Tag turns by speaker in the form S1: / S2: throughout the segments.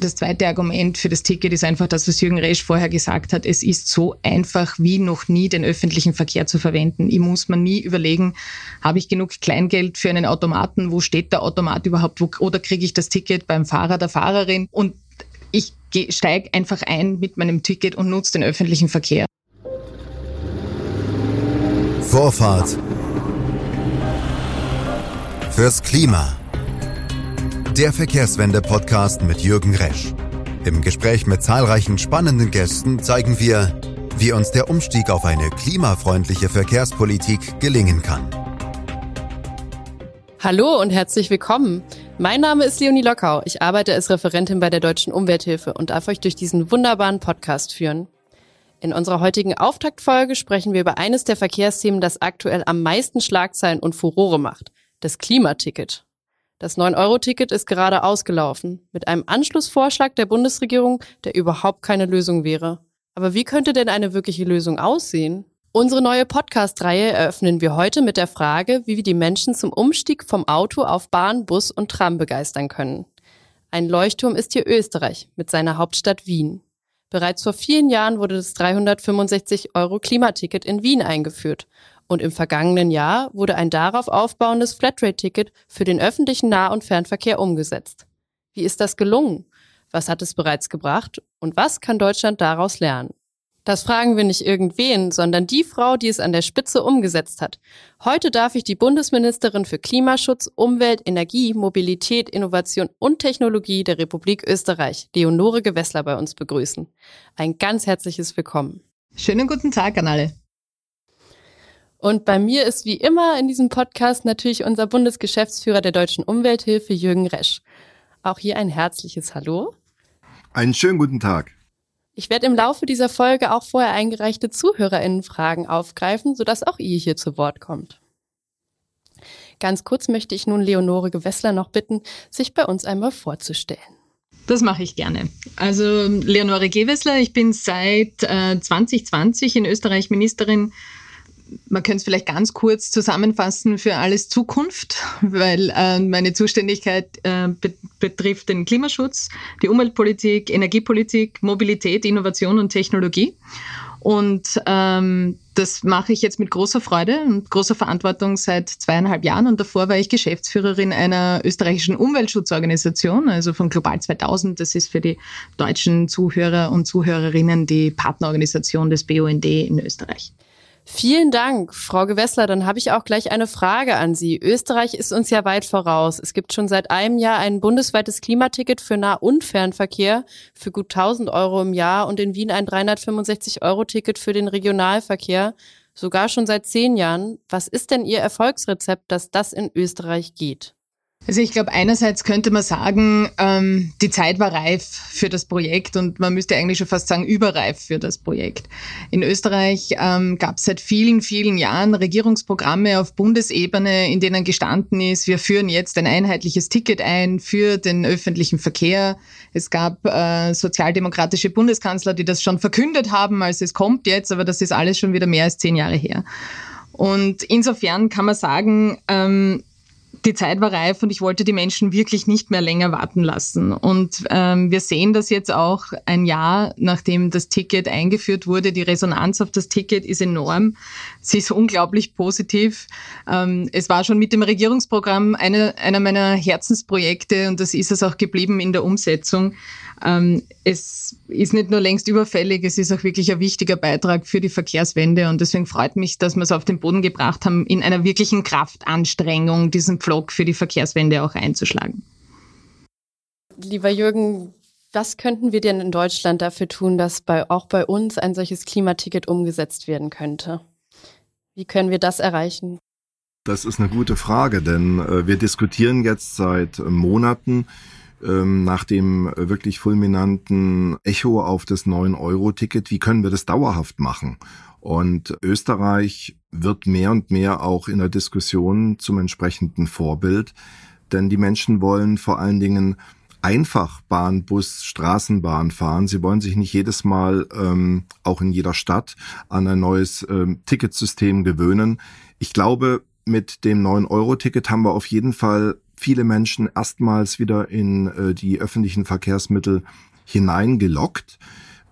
S1: Das zweite Argument für das Ticket ist einfach das, was Jürgen Resch vorher gesagt hat. Es ist so einfach wie noch nie, den öffentlichen Verkehr zu verwenden. Ich muss mir nie überlegen, habe ich genug Kleingeld für einen Automaten? Wo steht der Automat überhaupt? Wo, oder kriege ich das Ticket beim Fahrer, der Fahrerin? Und ich steige einfach ein mit meinem Ticket und nutze den öffentlichen Verkehr.
S2: Vorfahrt fürs Klima. Der Verkehrswende-Podcast mit Jürgen Resch. Im Gespräch mit zahlreichen spannenden Gästen zeigen wir, wie uns der Umstieg auf eine klimafreundliche Verkehrspolitik gelingen kann.
S3: Hallo und herzlich willkommen. Mein Name ist Leonie Lockau. Ich arbeite als Referentin bei der Deutschen Umwelthilfe und darf euch durch diesen wunderbaren Podcast führen. In unserer heutigen Auftaktfolge sprechen wir über eines der Verkehrsthemen, das aktuell am meisten Schlagzeilen und Furore macht, das Klimaticket. Das 9-Euro-Ticket ist gerade ausgelaufen, mit einem Anschlussvorschlag der Bundesregierung, der überhaupt keine Lösung wäre. Aber wie könnte denn eine wirkliche Lösung aussehen? Unsere neue Podcast-Reihe eröffnen wir heute mit der Frage, wie wir die Menschen zum Umstieg vom Auto auf Bahn, Bus und Tram begeistern können. Ein Leuchtturm ist hier Österreich mit seiner Hauptstadt Wien. Bereits vor vielen Jahren wurde das 365 Euro Klimaticket in Wien eingeführt und im vergangenen Jahr wurde ein darauf aufbauendes Flatrate-Ticket für den öffentlichen Nah- und Fernverkehr umgesetzt. Wie ist das gelungen? Was hat es bereits gebracht? Und was kann Deutschland daraus lernen? Das fragen wir nicht irgendwen, sondern die Frau, die es an der Spitze umgesetzt hat. Heute darf ich die Bundesministerin für Klimaschutz, Umwelt, Energie, Mobilität, Innovation und Technologie der Republik Österreich, Leonore Gewessler, bei uns begrüßen. Ein ganz herzliches Willkommen.
S1: Schönen guten Tag an alle.
S3: Und bei mir ist wie immer in diesem Podcast natürlich unser Bundesgeschäftsführer der Deutschen Umwelthilfe, Jürgen Resch. Auch hier ein herzliches Hallo.
S4: Einen schönen guten Tag.
S3: Ich werde im Laufe dieser Folge auch vorher eingereichte ZuhörerInnen-Fragen aufgreifen, sodass auch ihr hier zu Wort kommt. Ganz kurz möchte ich nun Leonore Gewessler noch bitten, sich bei uns einmal vorzustellen.
S1: Das mache ich gerne. Also Leonore Gewessler, ich bin seit äh, 2020 in Österreich Ministerin man könnte es vielleicht ganz kurz zusammenfassen für alles Zukunft, weil äh, meine Zuständigkeit äh, be betrifft den Klimaschutz, die Umweltpolitik, Energiepolitik, Mobilität, Innovation und Technologie. Und ähm, das mache ich jetzt mit großer Freude und großer Verantwortung seit zweieinhalb Jahren. Und davor war ich Geschäftsführerin einer österreichischen Umweltschutzorganisation, also von Global 2000. Das ist für die deutschen Zuhörer und Zuhörerinnen die Partnerorganisation des BUND in Österreich.
S3: Vielen Dank, Frau Gewessler. Dann habe ich auch gleich eine Frage an Sie. Österreich ist uns ja weit voraus. Es gibt schon seit einem Jahr ein bundesweites Klimaticket für Nah- und Fernverkehr für gut 1000 Euro im Jahr und in Wien ein 365-Euro-Ticket für den Regionalverkehr, sogar schon seit zehn Jahren. Was ist denn Ihr Erfolgsrezept, dass das in Österreich geht?
S1: Also ich glaube, einerseits könnte man sagen, ähm, die Zeit war reif für das Projekt und man müsste eigentlich schon fast sagen, überreif für das Projekt. In Österreich ähm, gab es seit vielen, vielen Jahren Regierungsprogramme auf Bundesebene, in denen gestanden ist, wir führen jetzt ein einheitliches Ticket ein für den öffentlichen Verkehr. Es gab äh, sozialdemokratische Bundeskanzler, die das schon verkündet haben, als es kommt jetzt, aber das ist alles schon wieder mehr als zehn Jahre her. Und insofern kann man sagen, ähm, die Zeit war reif und ich wollte die Menschen wirklich nicht mehr länger warten lassen. Und ähm, wir sehen das jetzt auch ein Jahr, nachdem das Ticket eingeführt wurde. Die Resonanz auf das Ticket ist enorm. Sie ist unglaublich positiv. Ähm, es war schon mit dem Regierungsprogramm eine, einer meiner Herzensprojekte und das ist es auch geblieben in der Umsetzung. Ähm, es ist nicht nur längst überfällig, es ist auch wirklich ein wichtiger Beitrag für die Verkehrswende und deswegen freut mich, dass wir es auf den Boden gebracht haben, in einer wirklichen Kraftanstrengung diesen Pflock für die Verkehrswende auch einzuschlagen.
S3: Lieber Jürgen, was könnten wir denn in Deutschland dafür tun, dass bei, auch bei uns ein solches Klimaticket umgesetzt werden könnte? Wie können wir das erreichen?
S4: Das ist eine gute Frage, denn äh, wir diskutieren jetzt seit äh, Monaten ähm, nach dem wirklich fulminanten Echo auf das 9-Euro-Ticket, wie können wir das dauerhaft machen? Und Österreich wird mehr und mehr auch in der Diskussion zum entsprechenden Vorbild, denn die Menschen wollen vor allen Dingen einfach Bahn, Bus, Straßenbahn fahren. Sie wollen sich nicht jedes Mal ähm, auch in jeder Stadt an ein neues ähm, Ticketsystem gewöhnen. Ich glaube, mit dem 9-Euro-Ticket haben wir auf jeden Fall viele Menschen erstmals wieder in äh, die öffentlichen Verkehrsmittel hineingelockt.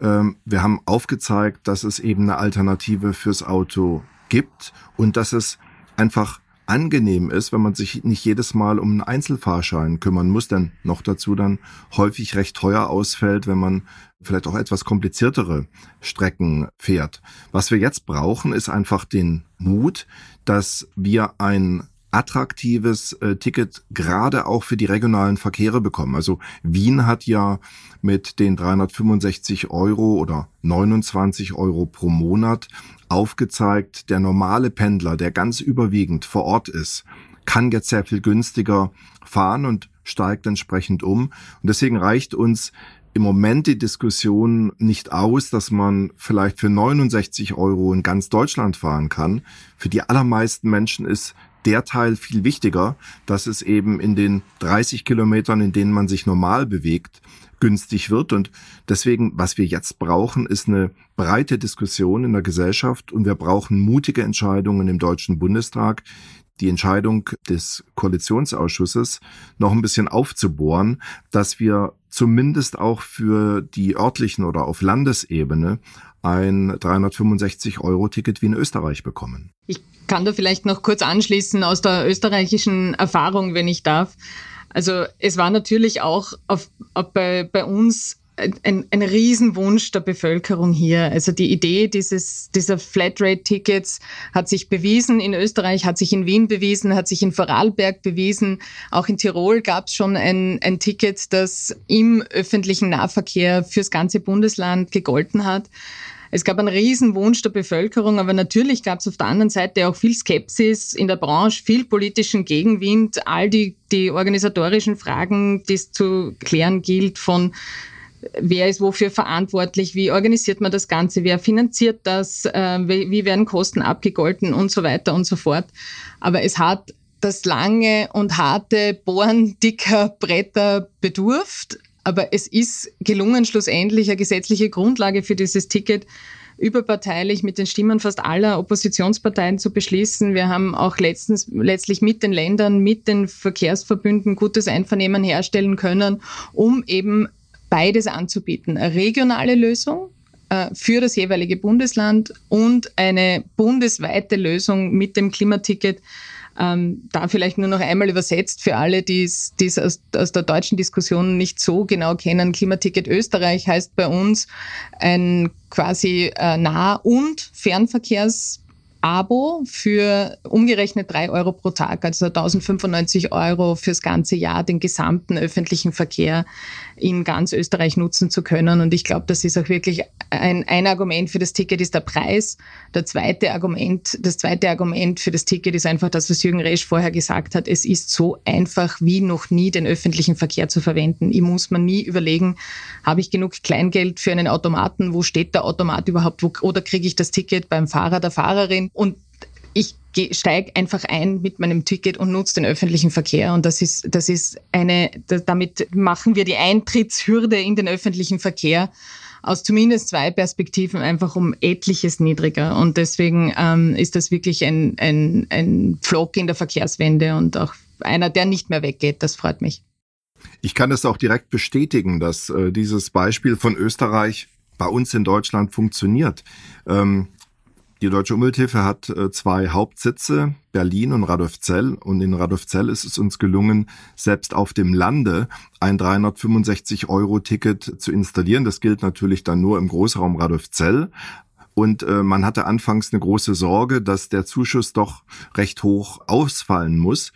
S4: Ähm, wir haben aufgezeigt, dass es eben eine Alternative fürs Auto gibt und dass es einfach angenehm ist, wenn man sich nicht jedes Mal um einen Einzelfahrschein kümmern muss, denn noch dazu dann häufig recht teuer ausfällt, wenn man vielleicht auch etwas kompliziertere Strecken fährt. Was wir jetzt brauchen, ist einfach den Mut, dass wir ein attraktives äh, Ticket gerade auch für die regionalen Verkehre bekommen. Also Wien hat ja mit den 365 Euro oder 29 Euro pro Monat aufgezeigt, der normale Pendler, der ganz überwiegend vor Ort ist, kann jetzt sehr viel günstiger fahren und steigt entsprechend um. Und deswegen reicht uns im Moment die Diskussion nicht aus, dass man vielleicht für 69 Euro in ganz Deutschland fahren kann. Für die allermeisten Menschen ist der Teil viel wichtiger, dass es eben in den 30 Kilometern, in denen man sich normal bewegt, günstig wird. Und deswegen, was wir jetzt brauchen, ist eine breite Diskussion in der Gesellschaft und wir brauchen mutige Entscheidungen im Deutschen Bundestag, die Entscheidung des Koalitionsausschusses noch ein bisschen aufzubohren, dass wir zumindest auch für die örtlichen oder auf Landesebene ein 365-Euro-Ticket wie in Österreich bekommen.
S1: Ich kann da vielleicht noch kurz anschließen aus der österreichischen Erfahrung, wenn ich darf. Also es war natürlich auch auf, auf bei, bei uns ein, ein Riesenwunsch der Bevölkerung hier. Also die Idee dieses, dieser Flatrate-Tickets hat sich bewiesen in Österreich, hat sich in Wien bewiesen, hat sich in Vorarlberg bewiesen. Auch in Tirol gab es schon ein, ein Ticket, das im öffentlichen Nahverkehr fürs ganze Bundesland gegolten hat. Es gab einen riesen Wunsch der Bevölkerung, aber natürlich gab es auf der anderen Seite auch viel Skepsis in der Branche, viel politischen Gegenwind, all die, die organisatorischen Fragen, die es zu klären gilt von wer ist wofür verantwortlich, wie organisiert man das Ganze, wer finanziert das, äh, wie werden Kosten abgegolten und so weiter und so fort. Aber es hat das lange und harte Bohren dicker Bretter bedurft. Aber es ist gelungen, schlussendlich eine gesetzliche Grundlage für dieses Ticket überparteilich mit den Stimmen fast aller Oppositionsparteien zu beschließen. Wir haben auch letztens, letztlich mit den Ländern, mit den Verkehrsverbünden gutes Einvernehmen herstellen können, um eben beides anzubieten. Eine regionale Lösung äh, für das jeweilige Bundesland und eine bundesweite Lösung mit dem Klimaticket, ähm, da vielleicht nur noch einmal übersetzt für alle, die es aus, aus der deutschen Diskussion nicht so genau kennen. Klimaticket Österreich heißt bei uns ein quasi äh, Nah- und Fernverkehrs Abo für umgerechnet drei Euro pro Tag, also 1095 Euro fürs ganze Jahr, den gesamten öffentlichen Verkehr in ganz Österreich nutzen zu können. Und ich glaube, das ist auch wirklich ein, ein Argument für das Ticket ist der Preis. Der zweite Argument, das zweite Argument für das Ticket ist einfach das, was Jürgen Resch vorher gesagt hat. Es ist so einfach wie noch nie, den öffentlichen Verkehr zu verwenden. Ich muss mir nie überlegen, habe ich genug Kleingeld für einen Automaten? Wo steht der Automat überhaupt? Wo, oder kriege ich das Ticket beim Fahrer, der Fahrerin? Und ich steige einfach ein mit meinem Ticket und nutze den öffentlichen Verkehr. Und das ist, das ist eine, damit machen wir die Eintrittshürde in den öffentlichen Verkehr aus zumindest zwei Perspektiven einfach um etliches niedriger. Und deswegen ähm, ist das wirklich ein, ein, ein Pflock in der Verkehrswende und auch einer, der nicht mehr weggeht. Das freut mich.
S4: Ich kann es auch direkt bestätigen, dass äh, dieses Beispiel von Österreich bei uns in Deutschland funktioniert. Ähm, die Deutsche Umwelthilfe hat äh, zwei Hauptsitze, Berlin und Radolfzell. Und in Radolfzell ist es uns gelungen, selbst auf dem Lande ein 365-Euro-Ticket zu installieren. Das gilt natürlich dann nur im Großraum Radolfzell. Und äh, man hatte anfangs eine große Sorge, dass der Zuschuss doch recht hoch ausfallen muss.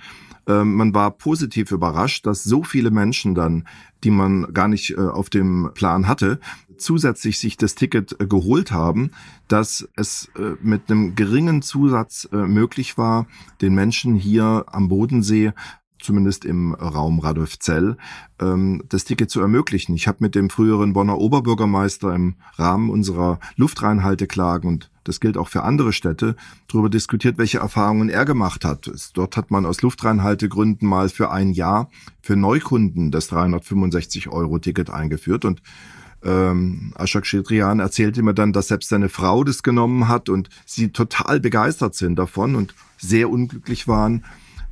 S4: Äh, man war positiv überrascht, dass so viele Menschen dann, die man gar nicht äh, auf dem Plan hatte, zusätzlich sich das Ticket äh, geholt haben, dass es äh, mit einem geringen Zusatz möglich war, den Menschen hier am Bodensee zumindest im Raum Radolfzell, ähm, das Ticket zu ermöglichen. Ich habe mit dem früheren Bonner Oberbürgermeister im Rahmen unserer Luftreinhalteklagen und das gilt auch für andere Städte, darüber diskutiert, welche Erfahrungen er gemacht hat. Dort hat man aus Luftreinhaltegründen mal für ein Jahr für Neukunden das 365-Euro-Ticket eingeführt und ähm, Ashok Shedrian erzählte mir dann, dass selbst seine Frau das genommen hat und sie total begeistert sind davon und sehr unglücklich waren,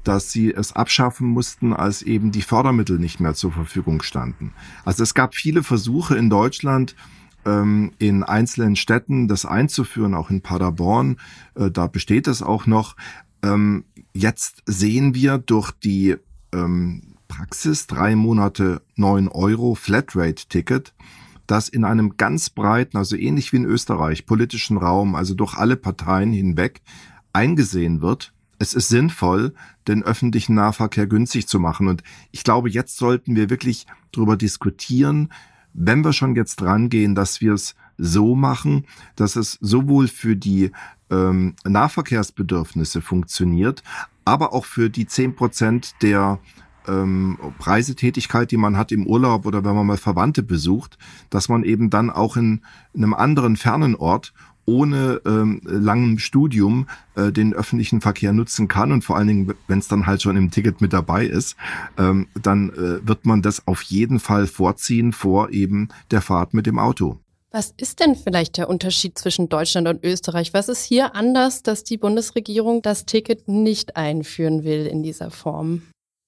S4: dass sie es abschaffen mussten, als eben die Fördermittel nicht mehr zur Verfügung standen. Also es gab viele Versuche in Deutschland, ähm, in einzelnen Städten das einzuführen, auch in Paderborn. Äh, da besteht es auch noch. Ähm, jetzt sehen wir durch die ähm, Praxis drei Monate neun Euro Flatrate-Ticket, dass in einem ganz breiten, also ähnlich wie in Österreich, politischen Raum, also durch alle Parteien hinweg, eingesehen wird, es ist sinnvoll, den öffentlichen Nahverkehr günstig zu machen. Und ich glaube, jetzt sollten wir wirklich darüber diskutieren, wenn wir schon jetzt rangehen, dass wir es so machen, dass es sowohl für die ähm, Nahverkehrsbedürfnisse funktioniert, aber auch für die zehn Prozent der ähm, Reisetätigkeit, die man hat im Urlaub oder wenn man mal Verwandte besucht, dass man eben dann auch in, in einem anderen fernen Ort ohne ähm, langem Studium äh, den öffentlichen Verkehr nutzen kann und vor allen Dingen, wenn es dann halt schon im Ticket mit dabei ist, ähm, dann äh, wird man das auf jeden Fall vorziehen vor eben der Fahrt mit dem Auto.
S3: Was ist denn vielleicht der Unterschied zwischen Deutschland und Österreich? Was ist hier anders, dass die Bundesregierung das Ticket nicht einführen will in dieser Form?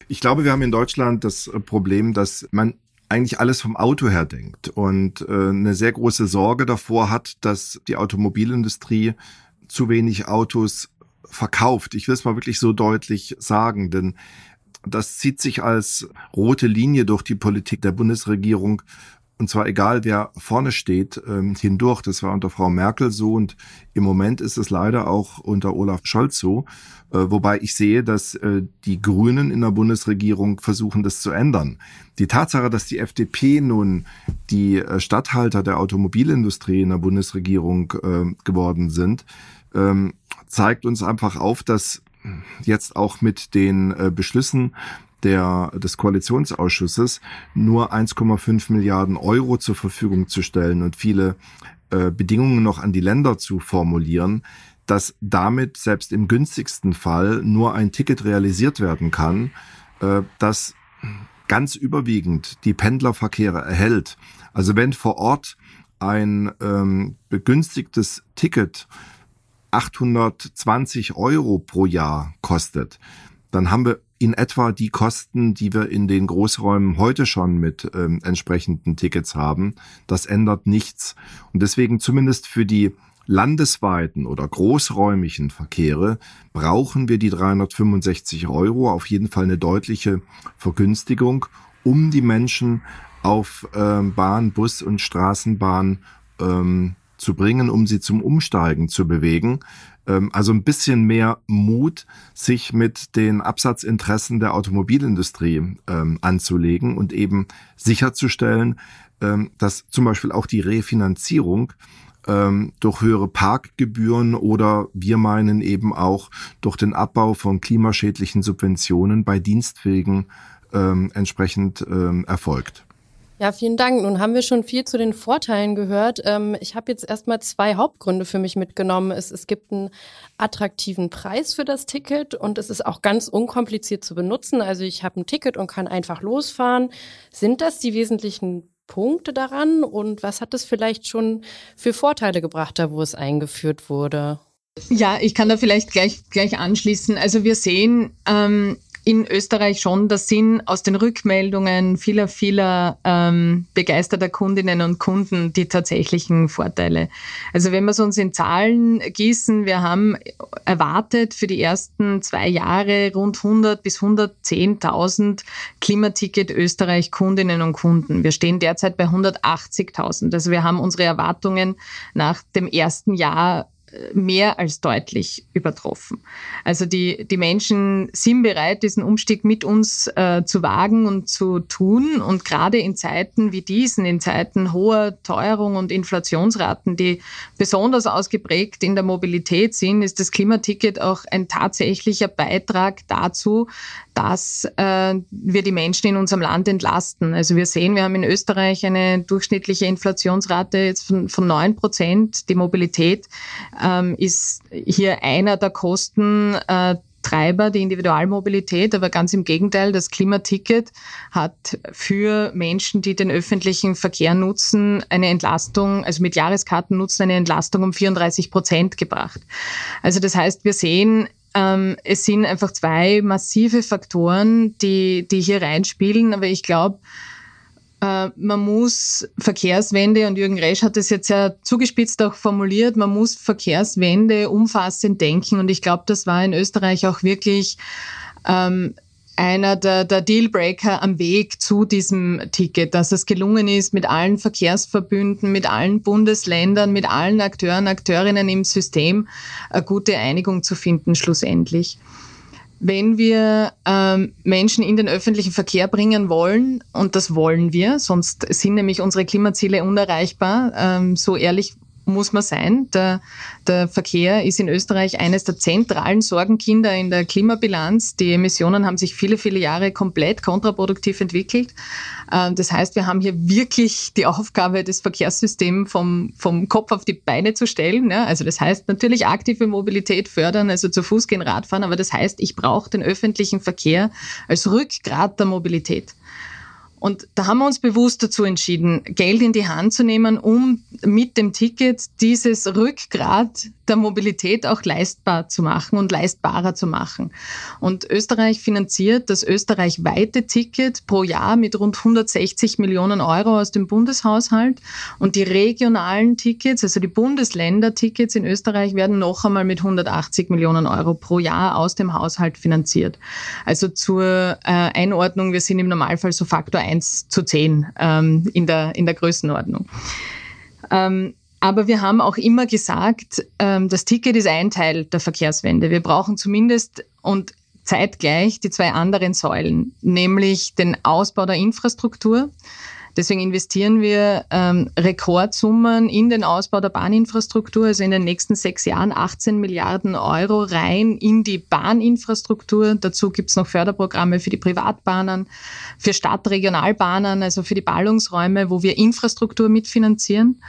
S4: Ich glaube, wir haben in Deutschland das Problem, dass man eigentlich alles vom Auto her denkt und äh, eine sehr große Sorge davor hat, dass die Automobilindustrie zu wenig Autos verkauft. Ich will es mal wirklich so deutlich sagen, denn das zieht sich als rote Linie durch die Politik der Bundesregierung und zwar egal, wer vorne steht, ähm, hindurch. Das war unter Frau Merkel so und im Moment ist es leider auch unter Olaf Scholz so. Äh, wobei ich sehe, dass äh, die Grünen in der Bundesregierung versuchen, das zu ändern. Die Tatsache, dass die FDP nun die äh, Statthalter der Automobilindustrie in der Bundesregierung äh, geworden sind, ähm, zeigt uns einfach auf, dass jetzt auch mit den Beschlüssen der, des Koalitionsausschusses nur 1,5 Milliarden Euro zur Verfügung zu stellen und viele äh, Bedingungen noch an die Länder zu formulieren, dass damit selbst im günstigsten Fall nur ein Ticket realisiert werden kann, äh, das ganz überwiegend die Pendlerverkehre erhält. Also wenn vor Ort ein ähm, begünstigtes Ticket 820 Euro pro Jahr kostet, dann haben wir in etwa die Kosten, die wir in den Großräumen heute schon mit ähm, entsprechenden Tickets haben. Das ändert nichts. Und deswegen zumindest für die landesweiten oder großräumigen Verkehre brauchen wir die 365 Euro, auf jeden Fall eine deutliche Vergünstigung, um die Menschen auf ähm, Bahn, Bus und Straßenbahn ähm, zu bringen, um sie zum Umsteigen zu bewegen. Ähm, also ein bisschen mehr Mut, sich mit den Absatzinteressen der Automobilindustrie ähm, anzulegen und eben sicherzustellen, ähm, dass zum Beispiel auch die Refinanzierung ähm, durch höhere Parkgebühren oder wir meinen eben auch durch den Abbau von klimaschädlichen Subventionen bei Dienstwegen ähm, entsprechend ähm, erfolgt.
S3: Ja, vielen Dank. Nun haben wir schon viel zu den Vorteilen gehört. Ähm, ich habe jetzt erstmal zwei Hauptgründe für mich mitgenommen. Es, es gibt einen attraktiven Preis für das Ticket und es ist auch ganz unkompliziert zu benutzen. Also ich habe ein Ticket und kann einfach losfahren. Sind das die wesentlichen Punkte daran und was hat es vielleicht schon für Vorteile gebracht, da wo es eingeführt wurde?
S1: Ja, ich kann da vielleicht gleich, gleich anschließen. Also wir sehen, ähm, in Österreich schon der Sinn aus den Rückmeldungen vieler, vieler ähm, begeisterter Kundinnen und Kunden die tatsächlichen Vorteile. Also wenn wir es uns in Zahlen gießen, wir haben erwartet für die ersten zwei Jahre rund 100 bis 110.000 Klimaticket Österreich Kundinnen und Kunden. Wir stehen derzeit bei 180.000. Also wir haben unsere Erwartungen nach dem ersten Jahr mehr als deutlich übertroffen. Also die, die Menschen sind bereit, diesen Umstieg mit uns äh, zu wagen und zu tun. Und gerade in Zeiten wie diesen, in Zeiten hoher Teuerung und Inflationsraten, die besonders ausgeprägt in der Mobilität sind, ist das Klimaticket auch ein tatsächlicher Beitrag dazu, dass äh, wir die Menschen in unserem Land entlasten. Also wir sehen, wir haben in Österreich eine durchschnittliche Inflationsrate jetzt von, von 9 Prozent. Die Mobilität ähm, ist hier einer der Kosten. Äh, Treiber, die Individualmobilität, aber ganz im Gegenteil, das Klimaticket hat für Menschen, die den öffentlichen Verkehr nutzen, eine Entlastung, also mit Jahreskarten nutzen, eine Entlastung um 34 Prozent gebracht. Also das heißt, wir sehen, ähm, es sind einfach zwei massive Faktoren, die, die hier reinspielen. Aber ich glaube, man muss Verkehrswende, und Jürgen Resch hat es jetzt ja zugespitzt auch formuliert, man muss Verkehrswende umfassend denken. Und ich glaube, das war in Österreich auch wirklich ähm, einer der, der Dealbreaker am Weg zu diesem Ticket, dass es gelungen ist, mit allen Verkehrsverbünden, mit allen Bundesländern, mit allen Akteuren, Akteurinnen im System eine gute Einigung zu finden, schlussendlich. Wenn wir ähm, Menschen in den öffentlichen Verkehr bringen wollen, und das wollen wir, sonst sind nämlich unsere Klimaziele unerreichbar, ähm, so ehrlich muss man sein. Der, der Verkehr ist in Österreich eines der zentralen Sorgenkinder in der Klimabilanz. Die Emissionen haben sich viele, viele Jahre komplett kontraproduktiv entwickelt. Ähm, das heißt, wir haben hier wirklich die Aufgabe, das Verkehrssystems vom, vom Kopf auf die Beine zu stellen. Also das heißt natürlich aktive Mobilität fördern, also zu Fuß gehen, Radfahren, aber das heißt, ich brauche den öffentlichen Verkehr als Rückgrat der Mobilität. Und da haben wir uns bewusst dazu entschieden, Geld in die Hand zu nehmen, um mit dem Ticket dieses Rückgrat der Mobilität auch leistbar zu machen und leistbarer zu machen. Und Österreich finanziert das österreichweite Ticket pro Jahr mit rund 160 Millionen Euro aus dem Bundeshaushalt. Und die regionalen Tickets, also die Bundesländertickets in Österreich, werden noch einmal mit 180 Millionen Euro pro Jahr aus dem Haushalt finanziert. Also zur äh, Einordnung, wir sind im Normalfall so Faktor 1 zu 10 ähm, in, der, in der Größenordnung. Ähm, aber wir haben auch immer gesagt, ähm, das Ticket ist ein Teil der Verkehrswende. Wir brauchen zumindest und zeitgleich die zwei anderen Säulen, nämlich den Ausbau der Infrastruktur. Deswegen investieren wir ähm, Rekordsummen in den Ausbau der Bahninfrastruktur, also in den nächsten sechs Jahren 18 Milliarden Euro rein in die Bahninfrastruktur. Dazu gibt es noch Förderprogramme für die Privatbahnen, für Stadtregionalbahnen, also für die Ballungsräume, wo wir Infrastruktur mitfinanzieren.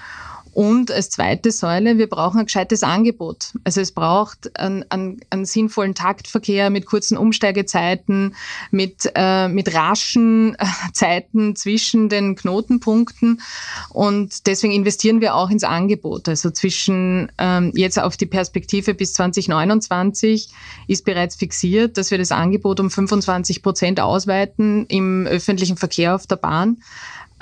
S1: Und als zweite Säule, wir brauchen ein gescheites Angebot. Also es braucht einen, einen, einen sinnvollen Taktverkehr mit kurzen Umsteigezeiten, mit, äh, mit raschen äh, Zeiten zwischen den Knotenpunkten. Und deswegen investieren wir auch ins Angebot. Also zwischen ähm, jetzt auf die Perspektive bis 2029 ist bereits fixiert, dass wir das Angebot um 25 Prozent ausweiten im öffentlichen Verkehr auf der Bahn.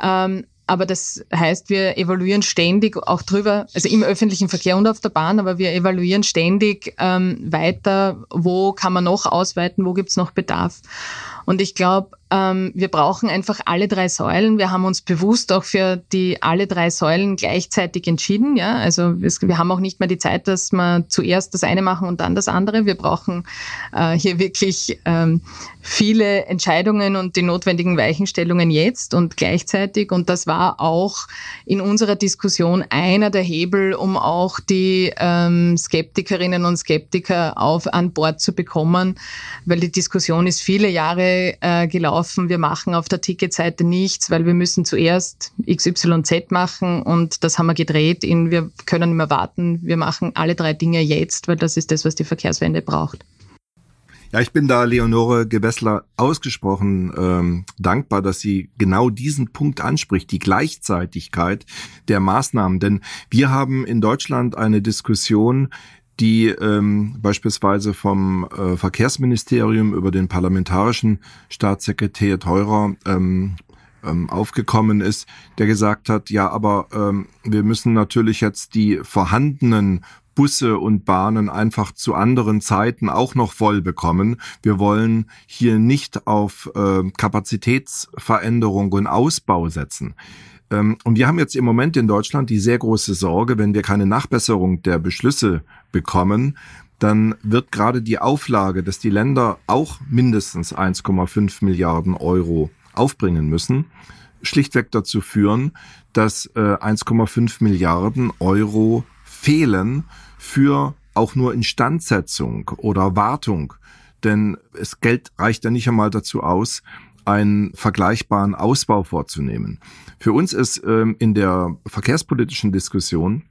S1: Ähm, aber das heißt, wir evaluieren ständig auch drüber, also im öffentlichen Verkehr und auf der Bahn, aber wir evaluieren ständig ähm, weiter, wo kann man noch ausweiten, wo gibt's noch Bedarf. Und ich glaube, ähm, wir brauchen einfach alle drei Säulen. Wir haben uns bewusst auch für die alle drei Säulen gleichzeitig entschieden. Ja, also wir haben auch nicht mehr die Zeit, dass wir zuerst das eine machen und dann das andere. Wir brauchen äh, hier wirklich ähm, viele Entscheidungen und die notwendigen Weichenstellungen jetzt und gleichzeitig. Und das war auch in unserer Diskussion einer der Hebel, um auch die ähm, Skeptikerinnen und Skeptiker auf an Bord zu bekommen, weil die Diskussion ist viele Jahre äh, gelaufen. Wir machen auf der Ticketseite nichts, weil wir müssen zuerst XYZ machen und das haben wir gedreht in wir können nicht mehr warten. Wir machen alle drei Dinge jetzt, weil das ist das, was die Verkehrswende braucht.
S4: Ja, ich bin da Leonore Gewessler ausgesprochen ähm, dankbar, dass sie genau diesen Punkt anspricht, die Gleichzeitigkeit der Maßnahmen. Denn wir haben in Deutschland eine Diskussion, die ähm, beispielsweise vom äh, Verkehrsministerium über den parlamentarischen Staatssekretär Teurer ähm, ähm, aufgekommen ist, der gesagt hat, ja, aber ähm, wir müssen natürlich jetzt die vorhandenen Busse und Bahnen einfach zu anderen Zeiten auch noch voll bekommen. Wir wollen hier nicht auf äh, Kapazitätsveränderung und Ausbau setzen. Ähm, und wir haben jetzt im Moment in Deutschland die sehr große Sorge, wenn wir keine Nachbesserung der Beschlüsse bekommen, dann wird gerade die Auflage, dass die Länder auch mindestens 1,5 Milliarden Euro aufbringen müssen, schlichtweg dazu führen, dass äh, 1,5 Milliarden Euro fehlen für auch nur Instandsetzung oder Wartung. Denn es Geld reicht ja nicht einmal dazu aus, einen vergleichbaren Ausbau vorzunehmen. Für uns ist ähm, in der verkehrspolitischen Diskussion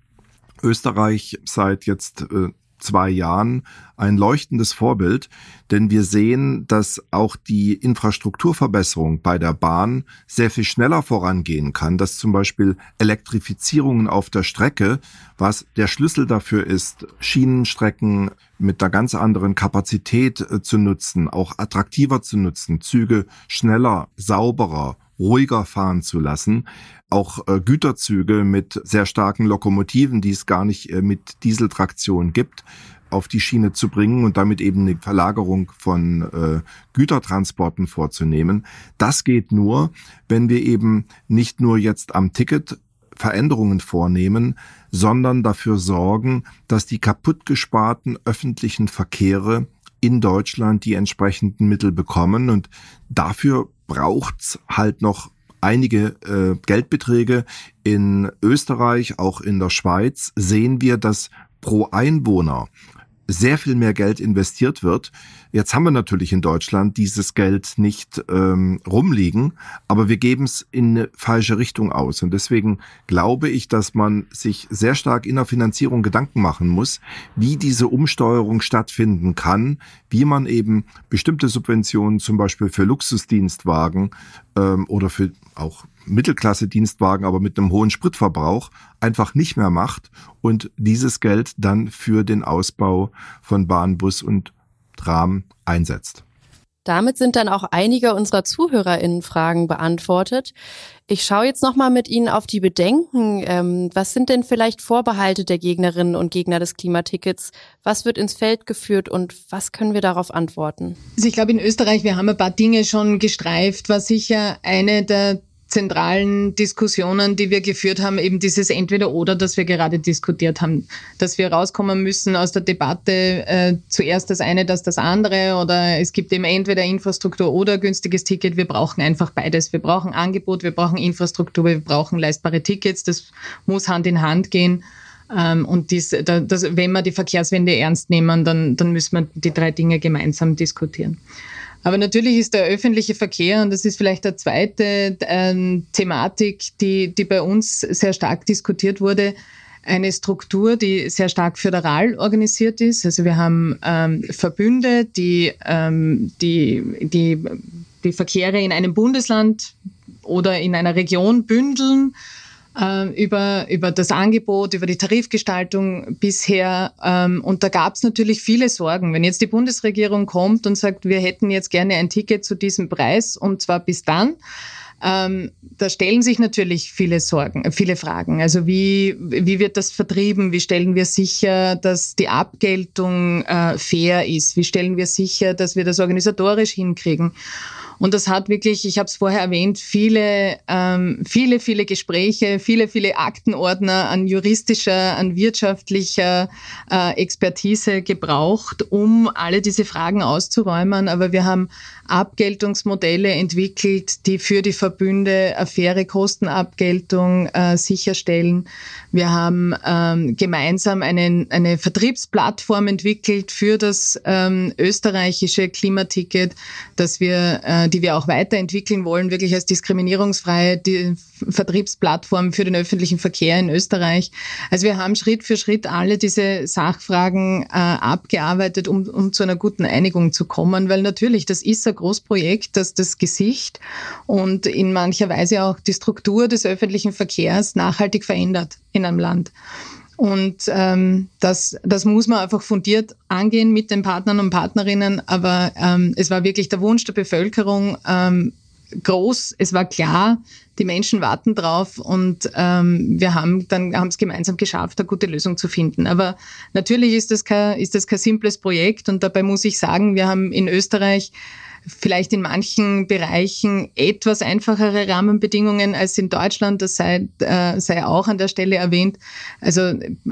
S4: Österreich seit jetzt äh, zwei Jahren ein leuchtendes Vorbild, denn wir sehen, dass auch die Infrastrukturverbesserung bei der Bahn sehr viel schneller vorangehen kann, dass zum Beispiel Elektrifizierungen auf der Strecke, was der Schlüssel dafür ist, Schienenstrecken mit einer ganz anderen Kapazität äh, zu nutzen, auch attraktiver zu nutzen, Züge schneller, sauberer, ruhiger fahren zu lassen, auch äh, Güterzüge mit sehr starken Lokomotiven, die es gar nicht äh, mit Dieseltraktion gibt, auf die Schiene zu bringen und damit eben eine Verlagerung von äh, Gütertransporten vorzunehmen. Das geht nur, wenn wir eben nicht nur jetzt am Ticket Veränderungen vornehmen, sondern dafür sorgen, dass die kaputtgesparten öffentlichen Verkehre in Deutschland die entsprechenden Mittel bekommen. Und dafür braucht's halt noch einige äh, Geldbeträge. In Österreich, auch in der Schweiz sehen wir, dass pro Einwohner sehr viel mehr Geld investiert wird. Jetzt haben wir natürlich in Deutschland dieses Geld nicht ähm, rumliegen, aber wir geben es in eine falsche Richtung aus. Und deswegen glaube ich, dass man sich sehr stark in der Finanzierung Gedanken machen muss, wie diese Umsteuerung stattfinden kann, wie man eben bestimmte Subventionen zum Beispiel für Luxusdienstwagen ähm, oder für auch Mittelklasse-Dienstwagen, aber mit einem hohen Spritverbrauch einfach nicht mehr macht und dieses Geld dann für den Ausbau von Bahn, Bus und Tram einsetzt.
S3: Damit sind dann auch einige unserer ZuhörerInnen-Fragen beantwortet. Ich schaue jetzt nochmal mit Ihnen auf die Bedenken. Ähm, was sind denn vielleicht Vorbehalte der Gegnerinnen und Gegner des Klimatickets? Was wird ins Feld geführt und was können wir darauf antworten?
S1: Also ich glaube, in Österreich, wir haben ein paar Dinge schon gestreift, war sicher eine der zentralen Diskussionen, die wir geführt haben, eben dieses Entweder-Oder, das wir gerade diskutiert haben, dass wir rauskommen müssen aus der Debatte äh, zuerst das eine, das das andere oder es gibt eben entweder Infrastruktur oder günstiges Ticket. Wir brauchen einfach beides. Wir brauchen Angebot, wir brauchen Infrastruktur, wir brauchen leistbare Tickets. Das muss Hand in Hand gehen. Ähm, und dies, das, wenn wir die Verkehrswende ernst nehmen, dann, dann müssen wir die drei Dinge gemeinsam diskutieren. Aber natürlich ist der öffentliche Verkehr, und das ist vielleicht der zweite ähm, Thematik, die, die bei uns sehr stark diskutiert wurde, eine Struktur, die sehr stark föderal organisiert ist. Also wir haben ähm, Verbünde, die, ähm, die, die die Verkehre in einem Bundesland oder in einer Region bündeln äh, über, über das Angebot, über die Tarifgestaltung bisher. Ähm, und da gab es natürlich viele Sorgen. Wenn jetzt die Bundesregierung kommt und sagt, wir hätten jetzt gerne ein Ticket zu diesem Preis und zwar bis dann, ähm, da stellen sich natürlich viele Sorgen, äh, viele Fragen. Also wie, wie wird das vertrieben? Wie stellen wir sicher, dass die Abgeltung äh, fair ist? Wie stellen wir sicher, dass wir das organisatorisch hinkriegen? Und das hat wirklich, ich habe es vorher erwähnt, viele, ähm, viele, viele Gespräche, viele, viele Aktenordner an juristischer, an wirtschaftlicher äh, Expertise gebraucht, um alle diese Fragen auszuräumen. Aber wir haben Abgeltungsmodelle entwickelt, die für die Verbünde eine faire Kostenabgeltung äh, sicherstellen. Wir haben ähm, gemeinsam einen, eine Vertriebsplattform entwickelt für das ähm, österreichische Klimaticket, dass wir äh, die wir auch weiterentwickeln wollen, wirklich als diskriminierungsfreie die Vertriebsplattform für den öffentlichen Verkehr in Österreich. Also wir haben Schritt für Schritt alle diese Sachfragen äh, abgearbeitet, um, um zu einer guten Einigung zu kommen, weil natürlich, das ist ein Großprojekt, das das Gesicht und in mancher Weise auch die Struktur des öffentlichen Verkehrs nachhaltig verändert in einem Land. Und ähm, das, das muss man einfach fundiert angehen mit den Partnern und Partnerinnen. Aber ähm, es war wirklich der Wunsch der Bevölkerung ähm, groß. Es war klar, die Menschen warten drauf und ähm, wir haben dann haben es gemeinsam geschafft, eine gute Lösung zu finden. Aber natürlich ist das kein, ist das kein simples Projekt und dabei muss ich sagen, wir haben in Österreich vielleicht in manchen Bereichen etwas einfachere Rahmenbedingungen als in Deutschland. Das sei, äh, sei auch an der Stelle erwähnt. Also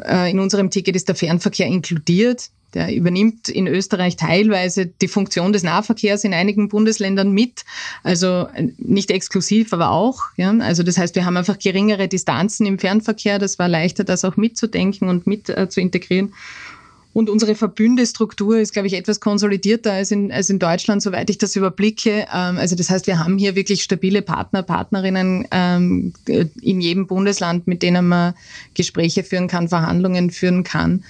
S1: äh, in unserem Ticket ist der Fernverkehr inkludiert. Der übernimmt in Österreich teilweise die Funktion des Nahverkehrs in einigen Bundesländern mit. Also nicht exklusiv, aber auch. Ja? Also das heißt, wir haben einfach geringere Distanzen im Fernverkehr. Das war leichter, das auch mitzudenken und mit äh, zu integrieren. Und unsere Verbündestruktur ist, glaube ich, etwas konsolidierter als in, als in Deutschland, soweit ich das überblicke. Ähm, also das heißt, wir haben hier wirklich stabile Partner, Partnerinnen ähm, in jedem Bundesland, mit denen man Gespräche führen kann, Verhandlungen führen kann.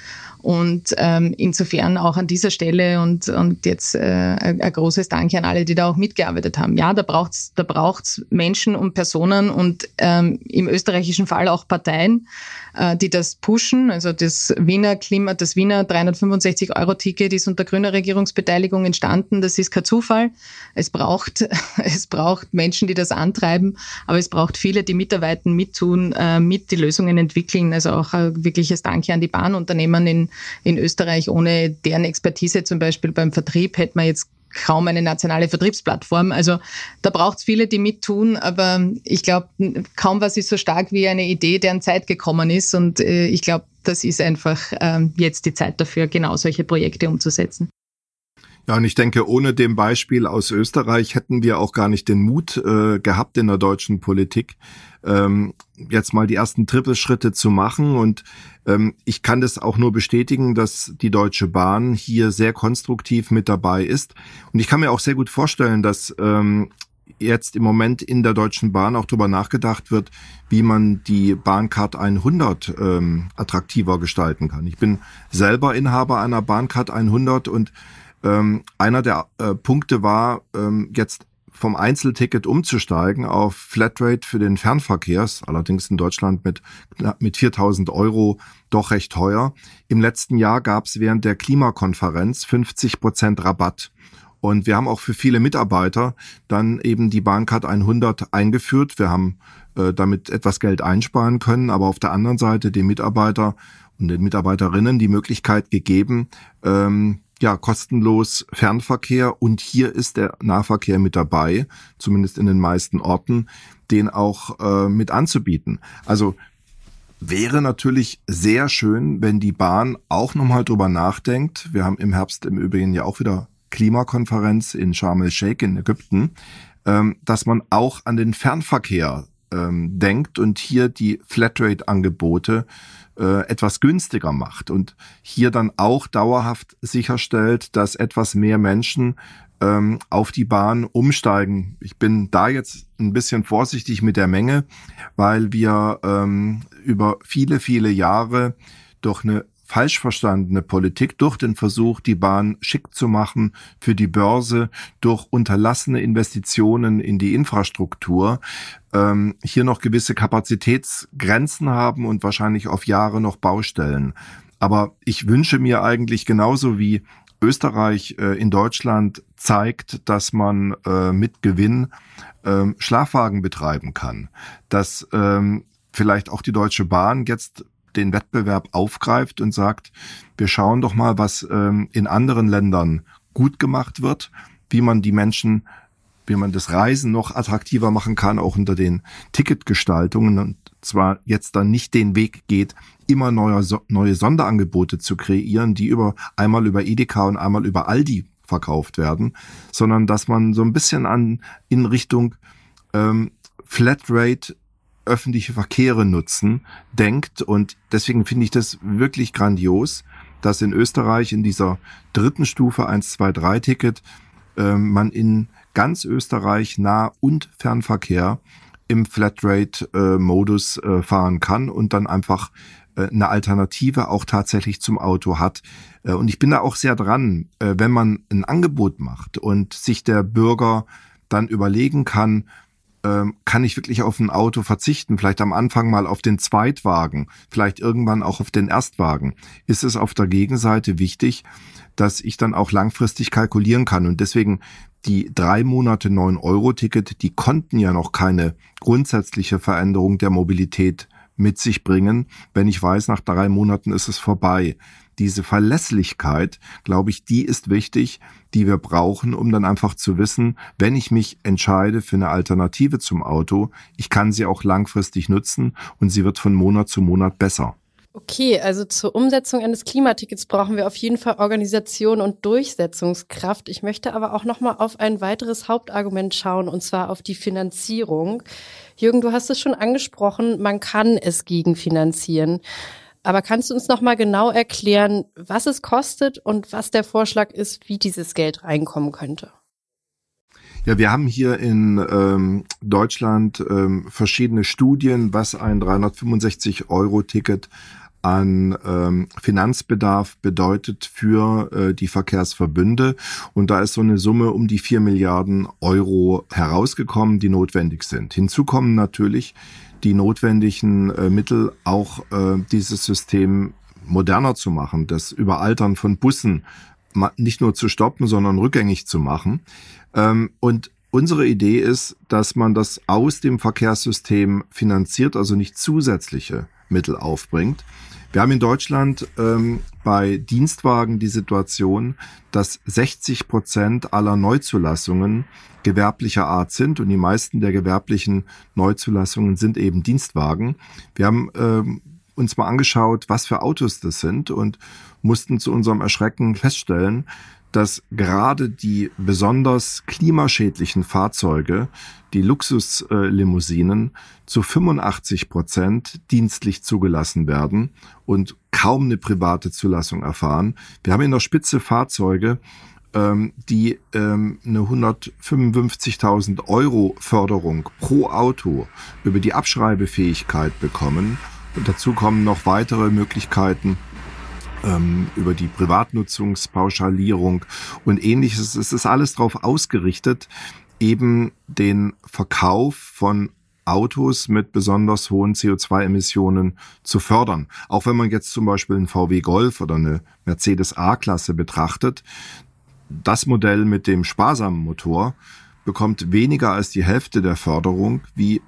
S1: Und ähm, insofern auch an dieser Stelle und, und jetzt äh, ein, großes Danke an alle, die da auch mitgearbeitet haben. Ja, da braucht's da braucht's Menschen und Personen und ähm, im österreichischen Fall auch Parteien, äh, die das pushen. Also das Wiener Klima, das Wiener 365-Euro-Ticket ist unter grüner Regierungsbeteiligung entstanden. Das ist kein Zufall. Es braucht, es braucht Menschen, die das antreiben, aber es braucht viele, die mitarbeiten, mittun, äh, mit die Lösungen entwickeln. Also auch ein wirkliches Danke an die Bahnunternehmen in in Österreich. Ohne deren Expertise zum Beispiel beim Vertrieb hätte man jetzt kaum eine nationale Vertriebsplattform. Also da braucht es viele, die mittun, aber ich glaube, kaum was ist so stark wie eine Idee, deren Zeit gekommen ist. Und äh, ich glaube, das ist einfach äh, jetzt die Zeit dafür, genau solche Projekte umzusetzen.
S4: Ja, und ich denke, ohne dem Beispiel aus Österreich hätten wir auch gar nicht den Mut äh, gehabt in der deutschen Politik, ähm, jetzt mal die ersten Trippelschritte zu machen. Und ähm, ich kann das auch nur bestätigen, dass die Deutsche Bahn hier sehr konstruktiv mit dabei ist. Und ich kann mir auch sehr gut vorstellen, dass ähm, jetzt im Moment in der Deutschen Bahn auch darüber nachgedacht wird, wie man die Bahncard 100 ähm, attraktiver gestalten kann. Ich bin selber Inhaber einer Bahncard 100 und ähm, einer der äh, Punkte war, ähm, jetzt vom Einzelticket umzusteigen auf Flatrate für den Fernverkehr, allerdings in Deutschland mit, mit 4000 Euro doch recht teuer. Im letzten Jahr gab es während der Klimakonferenz 50 Prozent Rabatt. Und wir haben auch für viele Mitarbeiter dann eben die Bahncard 100 eingeführt. Wir haben äh, damit etwas Geld einsparen können, aber auf der anderen Seite den Mitarbeiter und den Mitarbeiterinnen die Möglichkeit gegeben, ähm, ja, kostenlos Fernverkehr und hier ist der Nahverkehr mit dabei, zumindest in den meisten Orten, den auch äh, mit anzubieten. Also wäre natürlich sehr schön, wenn die Bahn auch nochmal drüber nachdenkt. Wir haben im Herbst im Übrigen ja auch wieder Klimakonferenz in Sharm el-Sheikh in Ägypten, ähm, dass man auch an den Fernverkehr ähm, denkt und hier die Flatrate-Angebote äh, etwas günstiger macht und hier dann auch dauerhaft sicherstellt, dass etwas mehr Menschen ähm, auf die Bahn umsteigen. Ich bin da jetzt ein bisschen vorsichtig mit der Menge, weil wir ähm, über viele, viele Jahre durch eine falsch verstandene Politik durch den Versuch, die Bahn schick zu machen für die Börse, durch unterlassene Investitionen in die Infrastruktur, ähm, hier noch gewisse Kapazitätsgrenzen haben und wahrscheinlich auf Jahre noch Baustellen. Aber ich wünsche mir eigentlich genauso wie Österreich äh, in Deutschland zeigt, dass man äh, mit Gewinn äh, Schlafwagen betreiben kann, dass ähm, vielleicht auch die Deutsche Bahn jetzt den Wettbewerb aufgreift und sagt, wir schauen doch mal, was ähm, in anderen Ländern gut gemacht wird, wie man die Menschen, wie man das Reisen noch attraktiver machen kann, auch unter den Ticketgestaltungen. Und zwar jetzt dann nicht den Weg geht, immer neue, neue Sonderangebote zu kreieren, die über einmal über Edeka und einmal über Aldi verkauft werden, sondern dass man so ein bisschen an in Richtung ähm, Flatrate öffentliche Verkehre nutzen, denkt. Und deswegen finde ich das wirklich grandios, dass in Österreich in dieser dritten Stufe 1, 2, 3 Ticket äh, man in ganz Österreich Nah- und Fernverkehr im Flatrate-Modus äh, äh, fahren kann und dann einfach äh, eine Alternative auch tatsächlich zum Auto hat. Äh, und ich bin da auch sehr dran, wenn man ein Angebot macht und sich der Bürger dann überlegen kann, ähm, kann ich wirklich auf ein Auto verzichten? Vielleicht am Anfang mal auf den Zweitwagen, vielleicht irgendwann auch auf den Erstwagen. Ist es auf der Gegenseite wichtig, dass ich dann auch langfristig kalkulieren kann? Und deswegen die drei Monate 9-Euro-Ticket, die konnten ja noch keine grundsätzliche Veränderung der Mobilität mit sich bringen, wenn ich weiß, nach drei Monaten ist es vorbei diese Verlässlichkeit, glaube ich, die ist wichtig, die wir brauchen, um dann einfach zu wissen, wenn ich mich entscheide für eine Alternative zum Auto, ich kann sie auch langfristig nutzen und sie wird von Monat zu Monat besser.
S3: Okay, also zur Umsetzung eines Klimatickets brauchen wir auf jeden Fall Organisation und Durchsetzungskraft. Ich möchte aber auch noch mal auf ein weiteres Hauptargument schauen und zwar auf die Finanzierung. Jürgen, du hast es schon angesprochen, man kann es gegenfinanzieren. Aber kannst du uns noch mal genau erklären, was es kostet und was der Vorschlag ist, wie dieses Geld reinkommen könnte?
S4: Ja, wir haben hier in ähm, Deutschland ähm, verschiedene Studien, was ein 365-Euro-Ticket an ähm, Finanzbedarf bedeutet für äh, die Verkehrsverbünde. Und da ist so eine Summe um die vier Milliarden Euro herausgekommen, die notwendig sind. Hinzu kommen natürlich die notwendigen äh, Mittel, auch äh, dieses System moderner zu machen, das Überaltern von Bussen nicht nur zu stoppen, sondern rückgängig zu machen. Ähm, und Unsere Idee ist, dass man das aus dem Verkehrssystem finanziert, also nicht zusätzliche Mittel aufbringt. Wir haben in Deutschland ähm, bei Dienstwagen die Situation, dass 60 Prozent aller Neuzulassungen gewerblicher Art sind und die meisten der gewerblichen Neuzulassungen sind eben Dienstwagen. Wir haben ähm, uns mal angeschaut, was für Autos das sind und mussten zu unserem Erschrecken feststellen, dass gerade die besonders klimaschädlichen Fahrzeuge, die Luxuslimousinen, zu 85 Prozent dienstlich zugelassen werden und kaum eine private Zulassung erfahren. Wir haben in der Spitze Fahrzeuge, ähm, die ähm, eine 155.000 Euro Förderung pro Auto über die Abschreibefähigkeit bekommen. Und dazu kommen noch weitere Möglichkeiten, ähm, über die Privatnutzungspauschalierung und ähnliches. Es ist alles darauf ausgerichtet, eben den Verkauf von Autos mit besonders hohen CO2-Emissionen zu fördern. Auch wenn man jetzt zum Beispiel einen VW Golf oder eine Mercedes A-Klasse betrachtet, das Modell mit dem sparsamen Motor bekommt weniger als die Hälfte der Förderung wie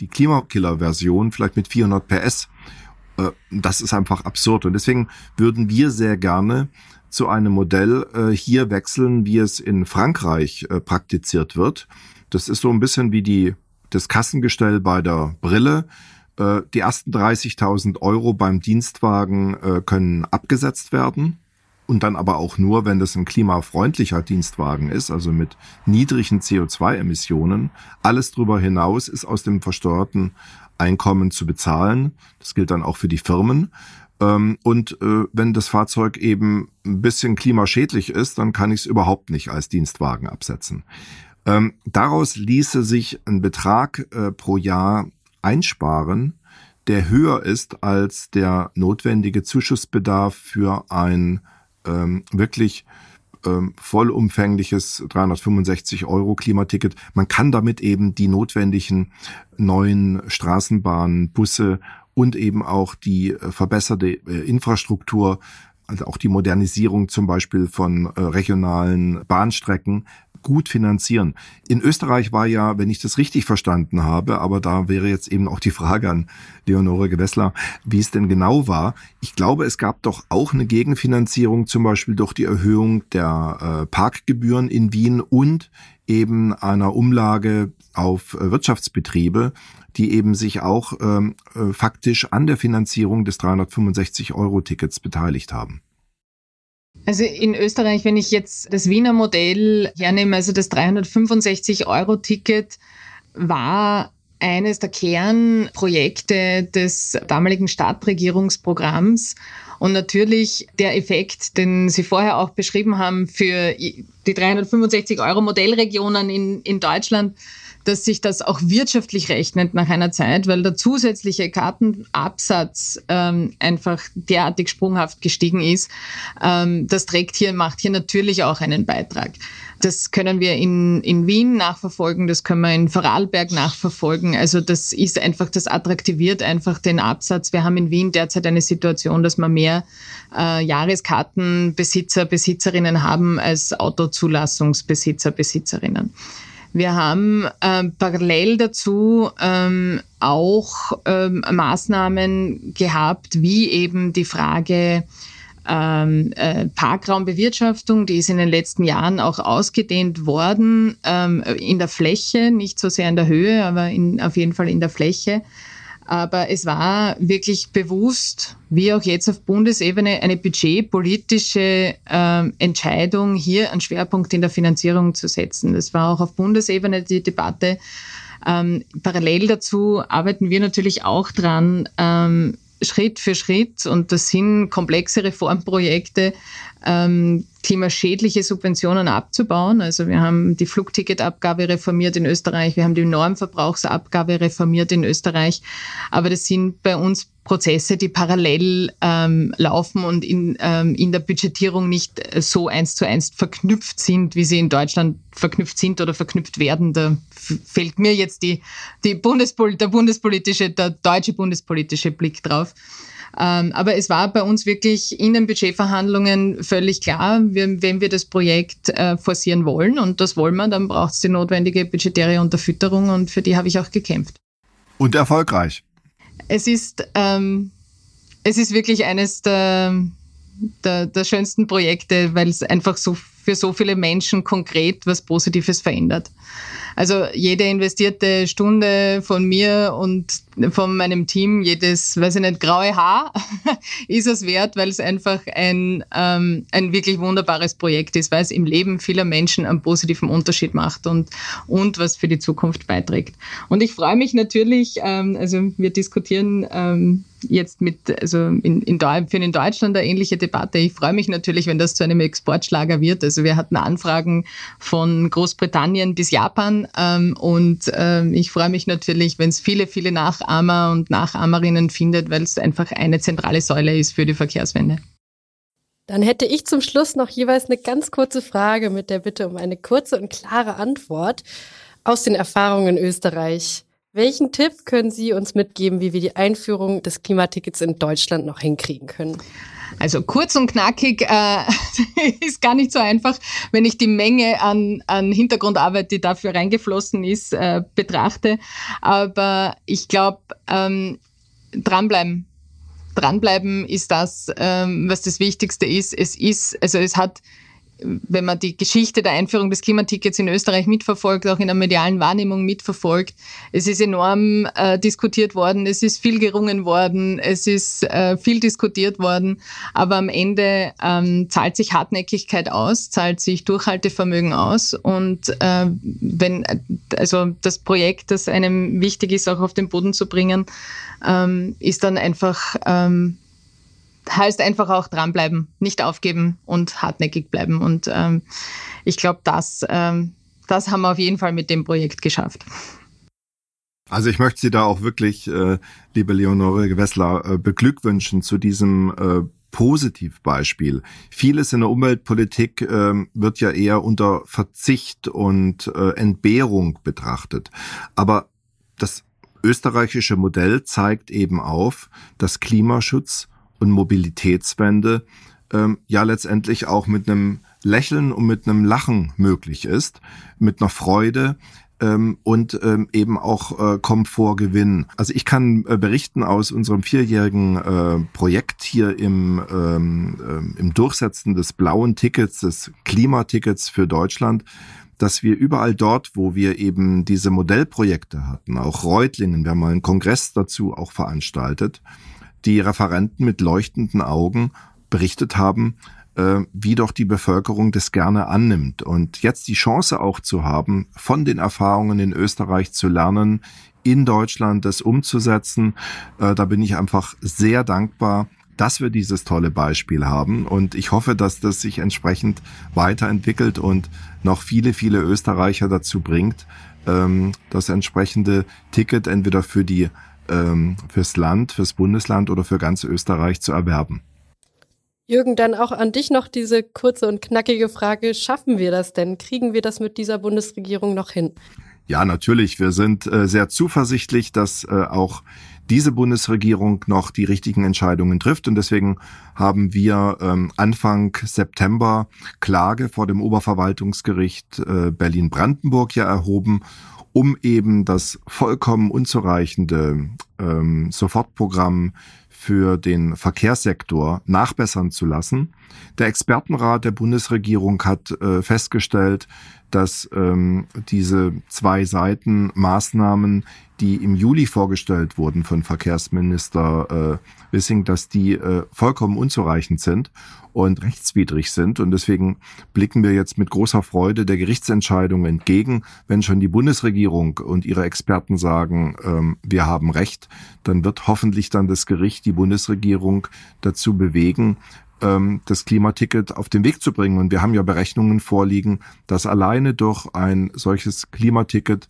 S4: die Klimakiller-Version, vielleicht mit 400 PS. Äh, das ist einfach absurd. Und deswegen würden wir sehr gerne zu einem Modell äh, hier wechseln, wie es in Frankreich äh, praktiziert wird. Das ist so ein bisschen wie die, das Kassengestell bei der Brille. Die ersten 30.000 Euro beim Dienstwagen können abgesetzt werden und dann aber auch nur, wenn das ein klimafreundlicher Dienstwagen ist, also mit niedrigen CO2-Emissionen. Alles drüber hinaus ist aus dem versteuerten Einkommen zu bezahlen. Das gilt dann auch für die Firmen. Ähm, und äh, wenn das Fahrzeug eben ein bisschen klimaschädlich ist, dann kann ich es überhaupt nicht als Dienstwagen absetzen. Ähm, daraus ließe sich ein Betrag äh, pro Jahr einsparen, der höher ist als der notwendige Zuschussbedarf für ein ähm, wirklich ähm, vollumfängliches 365 Euro Klimaticket. Man kann damit eben die notwendigen neuen Straßenbahnen, Busse und eben auch die äh, verbesserte äh, Infrastruktur also auch die Modernisierung zum Beispiel von äh, regionalen Bahnstrecken gut finanzieren. In Österreich war ja, wenn ich das richtig verstanden habe, aber da wäre jetzt eben auch die Frage an Leonore Gewessler, wie es denn genau war. Ich glaube, es gab doch auch eine Gegenfinanzierung, zum Beispiel durch die Erhöhung der äh, Parkgebühren in Wien und eben einer Umlage auf äh, Wirtschaftsbetriebe, die eben sich auch ähm, äh, faktisch an der Finanzierung des 365-Euro-Tickets beteiligt haben.
S1: Also in Österreich, wenn ich jetzt das Wiener Modell hernehme, also das 365-Euro-Ticket war eines der Kernprojekte des damaligen Stadtregierungsprogramms. Und natürlich der Effekt, den Sie vorher auch beschrieben haben für die 365 Euro Modellregionen in, in Deutschland, dass sich das auch wirtschaftlich rechnet nach einer Zeit, weil der zusätzliche Kartenabsatz ähm, einfach derartig sprunghaft gestiegen ist. Ähm, das trägt hier, macht hier natürlich auch einen Beitrag. Das können wir in, in Wien nachverfolgen, das können wir in Vorarlberg nachverfolgen. Also das ist einfach, das attraktiviert einfach den Absatz. Wir haben in Wien derzeit eine Situation, dass wir mehr äh, Jahreskartenbesitzer, Besitzerinnen haben als Autozulassungsbesitzer, Besitzerinnen. Wir haben ähm, parallel dazu ähm, auch ähm, Maßnahmen gehabt, wie eben die Frage ähm, äh, Parkraumbewirtschaftung, die ist in den letzten Jahren auch ausgedehnt worden ähm, in der Fläche, nicht so sehr in der Höhe, aber in, auf jeden Fall in der Fläche. Aber es war wirklich bewusst, wie auch jetzt auf Bundesebene, eine budgetpolitische äh, Entscheidung, hier einen Schwerpunkt in der Finanzierung zu setzen. Das war auch auf Bundesebene die Debatte. Ähm, parallel dazu arbeiten wir natürlich auch dran, ähm, Schritt für Schritt, und das sind komplexe Reformprojekte, ähm, klimaschädliche Subventionen abzubauen. Also wir haben die Flugticketabgabe reformiert in Österreich, wir haben die Normverbrauchsabgabe reformiert in Österreich. Aber das sind bei uns Prozesse, die parallel ähm, laufen und in, ähm, in der Budgetierung nicht so eins zu eins verknüpft sind, wie sie in Deutschland verknüpft sind oder verknüpft werden. Da fällt mir jetzt die, die Bundespol der bundespolitische, der deutsche bundespolitische Blick drauf. Ähm, aber es war bei uns wirklich in den Budgetverhandlungen völlig klar, wenn wir das Projekt äh, forcieren wollen, und das wollen wir, dann braucht es die notwendige budgetäre Unterfütterung und für die habe ich auch gekämpft.
S4: Und erfolgreich.
S1: Es ist, ähm, es ist wirklich eines der, der, der schönsten Projekte, weil es einfach so für so viele Menschen konkret was Positives verändert. Also jede investierte Stunde von mir und von meinem Team, jedes, weiß ich nicht, graue Haar ist es wert, weil es einfach ein, ähm, ein wirklich wunderbares Projekt ist, weil es im Leben vieler Menschen einen positiven Unterschied macht und, und was für die Zukunft beiträgt. Und ich freue mich natürlich, ähm, also wir diskutieren ähm, jetzt mit, also in, in, für in Deutschland eine ähnliche Debatte. Ich freue mich natürlich, wenn das zu einem Exportschlager wird. Also wir hatten Anfragen von Großbritannien bis Japan ähm, und ähm, ich freue mich natürlich, wenn es viele, viele Nachahmer und Nachahmerinnen findet, weil es einfach eine zentrale Säule ist für die Verkehrswende.
S3: Dann hätte ich zum Schluss noch jeweils eine ganz kurze Frage mit der Bitte um eine kurze und klare Antwort aus den Erfahrungen in Österreich. Welchen Tipp können Sie uns mitgeben, wie wir die Einführung des Klimatickets in Deutschland noch hinkriegen können?
S1: Also kurz und knackig äh, ist gar nicht so einfach, wenn ich die Menge an, an Hintergrundarbeit, die dafür reingeflossen ist, äh, betrachte. Aber ich glaube, ähm, dranbleiben. Dranbleiben ist das, ähm, was das Wichtigste ist. Es ist, also es hat wenn man die Geschichte der Einführung des Klimatickets in Österreich mitverfolgt, auch in der medialen Wahrnehmung mitverfolgt, es ist enorm äh, diskutiert worden, es ist viel gerungen worden, es ist äh, viel diskutiert worden, aber am Ende ähm, zahlt sich Hartnäckigkeit aus, zahlt sich Durchhaltevermögen aus und äh, wenn also das Projekt, das einem wichtig ist, auch auf den Boden zu bringen, ähm, ist dann einfach ähm, heißt einfach auch dranbleiben, nicht aufgeben und hartnäckig bleiben. Und ähm, ich glaube, das, ähm, das haben wir auf jeden Fall mit dem Projekt geschafft.
S4: Also ich möchte Sie da auch wirklich, äh, liebe Leonore Gewessler, äh, beglückwünschen zu diesem äh, Positivbeispiel. Vieles in der Umweltpolitik äh, wird ja eher unter Verzicht und äh, Entbehrung betrachtet. Aber das österreichische Modell zeigt eben auf, dass Klimaschutz und Mobilitätswende ähm, ja letztendlich auch mit einem Lächeln und mit einem Lachen möglich ist, mit einer Freude, ähm, und ähm, eben auch äh, Komfortgewinn. Also ich kann äh, berichten aus unserem vierjährigen äh, Projekt hier im, ähm, äh, im Durchsetzen des blauen Tickets, des Klimatickets für Deutschland, dass wir überall dort, wo wir eben diese Modellprojekte hatten, auch Reutlingen, wir haben mal einen Kongress dazu auch veranstaltet, die Referenten mit leuchtenden Augen berichtet haben, äh, wie doch die Bevölkerung das gerne annimmt. Und jetzt die Chance auch zu haben, von den Erfahrungen in Österreich zu lernen, in Deutschland das umzusetzen, äh, da bin ich einfach sehr dankbar, dass wir dieses tolle Beispiel haben. Und ich hoffe, dass das sich entsprechend weiterentwickelt und noch viele, viele Österreicher dazu bringt, ähm, das entsprechende Ticket entweder für die ähm, fürs Land, fürs Bundesland oder für ganz Österreich zu erwerben.
S3: Jürgen, dann auch an dich noch diese kurze und knackige Frage. Schaffen wir das denn? Kriegen wir das mit dieser Bundesregierung noch hin?
S4: Ja, natürlich. Wir sind äh, sehr zuversichtlich, dass äh, auch diese Bundesregierung noch die richtigen Entscheidungen trifft. Und deswegen haben wir ähm, Anfang September Klage vor dem Oberverwaltungsgericht äh, Berlin-Brandenburg ja erhoben um eben das vollkommen unzureichende ähm, Sofortprogramm für den Verkehrssektor nachbessern zu lassen. Der Expertenrat der Bundesregierung hat äh, festgestellt, dass ähm, diese zwei Seiten Maßnahmen die im Juli vorgestellt wurden von Verkehrsminister äh, Wissing, dass die äh, vollkommen unzureichend sind und rechtswidrig sind. Und deswegen blicken wir jetzt mit großer Freude der Gerichtsentscheidung entgegen. Wenn schon die Bundesregierung und ihre Experten sagen, ähm, wir haben Recht, dann wird hoffentlich dann das Gericht die Bundesregierung dazu bewegen, ähm, das Klimaticket auf den Weg zu bringen. Und wir haben ja Berechnungen vorliegen, dass alleine durch ein solches Klimaticket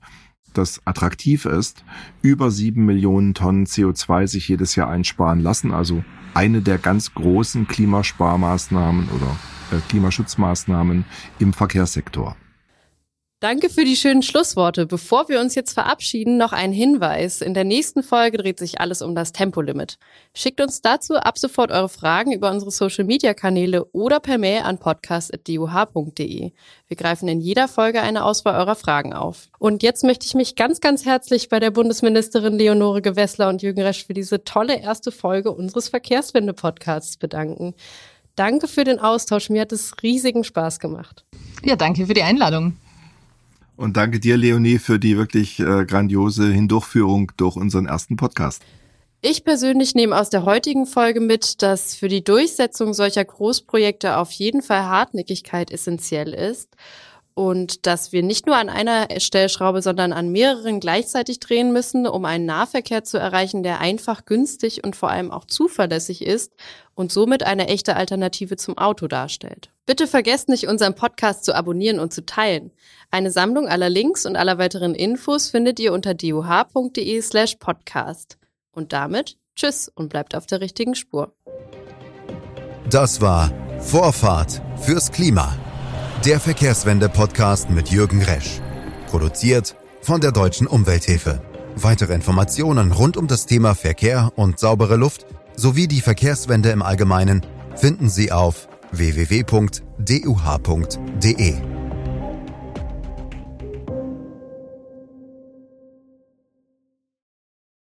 S4: das attraktiv ist, über sieben Millionen Tonnen CO2 sich jedes Jahr einsparen lassen. Also eine der ganz großen Klimasparmaßnahmen oder äh, Klimaschutzmaßnahmen im Verkehrssektor.
S3: Danke für die schönen Schlussworte. Bevor wir uns jetzt verabschieden, noch ein Hinweis. In der nächsten Folge dreht sich alles um das Tempolimit. Schickt uns dazu ab sofort eure Fragen über unsere Social-Media-Kanäle oder per Mail an podcast.duh.de. Wir greifen in jeder Folge eine Auswahl eurer Fragen auf. Und jetzt möchte ich mich ganz, ganz herzlich bei der Bundesministerin Leonore Gewessler und Jürgen Resch für diese tolle erste Folge unseres Verkehrswende-Podcasts bedanken. Danke für den Austausch. Mir hat es riesigen Spaß gemacht.
S1: Ja, danke für die Einladung.
S4: Und danke dir, Leonie, für die wirklich äh, grandiose Hindurchführung durch unseren ersten Podcast.
S3: Ich persönlich nehme aus der heutigen Folge mit, dass für die Durchsetzung solcher Großprojekte auf jeden Fall Hartnäckigkeit essentiell ist und dass wir nicht nur an einer Stellschraube, sondern an mehreren gleichzeitig drehen müssen, um einen Nahverkehr zu erreichen, der einfach günstig und vor allem auch zuverlässig ist und somit eine echte Alternative zum Auto darstellt. Bitte vergesst nicht, unseren Podcast zu abonnieren und zu teilen. Eine Sammlung aller Links und aller weiteren Infos findet ihr unter duh.de slash podcast. Und damit tschüss und bleibt auf der richtigen Spur.
S2: Das war Vorfahrt fürs Klima der Verkehrswende-Podcast mit Jürgen Resch. Produziert von der Deutschen Umwelthilfe. Weitere Informationen rund um das Thema Verkehr und saubere Luft sowie die Verkehrswende im Allgemeinen finden Sie auf www.duh.de.